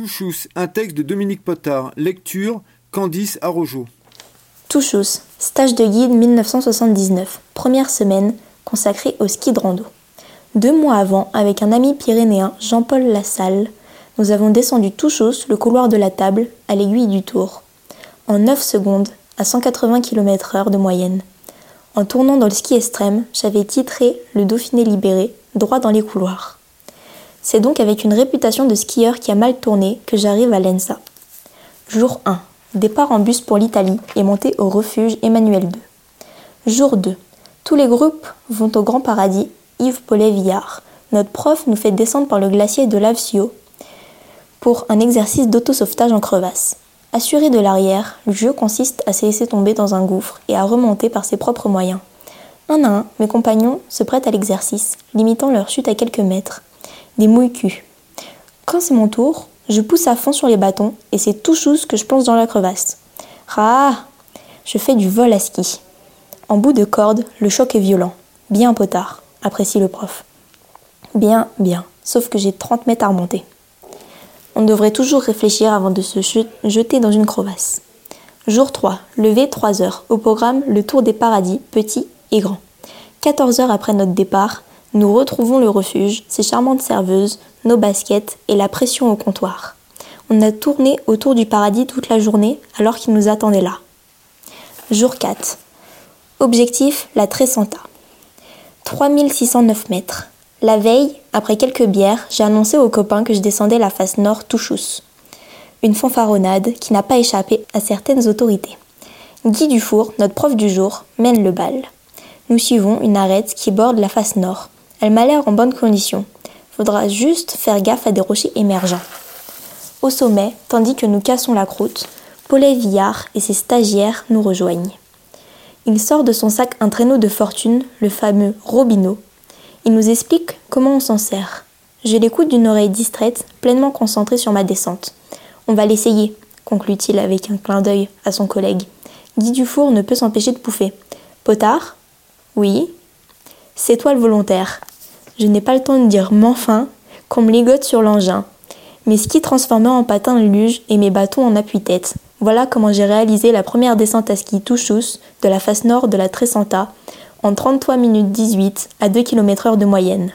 Touchous, un texte de Dominique Potard. Lecture Candice Arrojo. Touchous, stage de guide 1979, première semaine consacrée au ski de rando. Deux mois avant, avec un ami pyrénéen, Jean-Paul Lassalle, nous avons descendu Touchous, le couloir de la table, à l'aiguille du tour. En 9 secondes, à 180 km/h de moyenne. En tournant dans le ski extrême, j'avais titré Le Dauphiné libéré, droit dans les couloirs. C'est donc avec une réputation de skieur qui a mal tourné que j'arrive à l'ENSA. Jour 1. Départ en bus pour l'Italie et montée au refuge Emmanuel II. Jour 2. Tous les groupes vont au Grand Paradis, Yves Paulet-Villard. Notre prof nous fait descendre par le glacier de Lavsio pour un exercice d'autosauvetage en crevasse. Assuré de l'arrière, le jeu consiste à se laisser tomber dans un gouffre et à remonter par ses propres moyens. Un à un, mes compagnons se prêtent à l'exercice, limitant leur chute à quelques mètres des mouilles Quand c'est mon tour, je pousse à fond sur les bâtons et c'est tout chose que je plonge dans la crevasse. Ah Je fais du vol à ski. En bout de corde, le choc est violent. Bien potard, apprécie le prof. Bien, bien, sauf que j'ai 30 mètres à remonter. On devrait toujours réfléchir avant de se jeter dans une crevasse. Jour 3, levé 3 heures. Au programme, le tour des paradis, petit et grand. 14 heures après notre départ, nous retrouvons le refuge, ses charmantes serveuses, nos baskets et la pression au comptoir. On a tourné autour du paradis toute la journée alors qu'il nous attendait là. Jour 4. Objectif, la Tresanta. 3609 mètres. La veille, après quelques bières, j'ai annoncé aux copains que je descendais la face nord Touchous. Une fanfaronnade qui n'a pas échappé à certaines autorités. Guy Dufour, notre prof du jour, mène le bal. Nous suivons une arête qui borde la face nord. Elle m'a l'air en bonne condition. Faudra juste faire gaffe à des rochers émergents. Au sommet, tandis que nous cassons la croûte, Paulet Villard et ses stagiaires nous rejoignent. Il sort de son sac un traîneau de fortune, le fameux Robineau. Il nous explique comment on s'en sert. Je l'écoute d'une oreille distraite, pleinement concentrée sur ma descente. On va l'essayer, conclut-il avec un clin d'œil à son collègue. Guy Dufour ne peut s'empêcher de pouffer. Potard? Oui. C'est toi le volontaire. Je n'ai pas le temps de dire m'enfin qu'on me ligote sur l'engin. Mes skis transformés en patins de luge et mes bâtons en appui-tête. Voilà comment j'ai réalisé la première descente à ski touchous de la face nord de la Tresanta en 33 minutes 18 à 2 km heure de moyenne.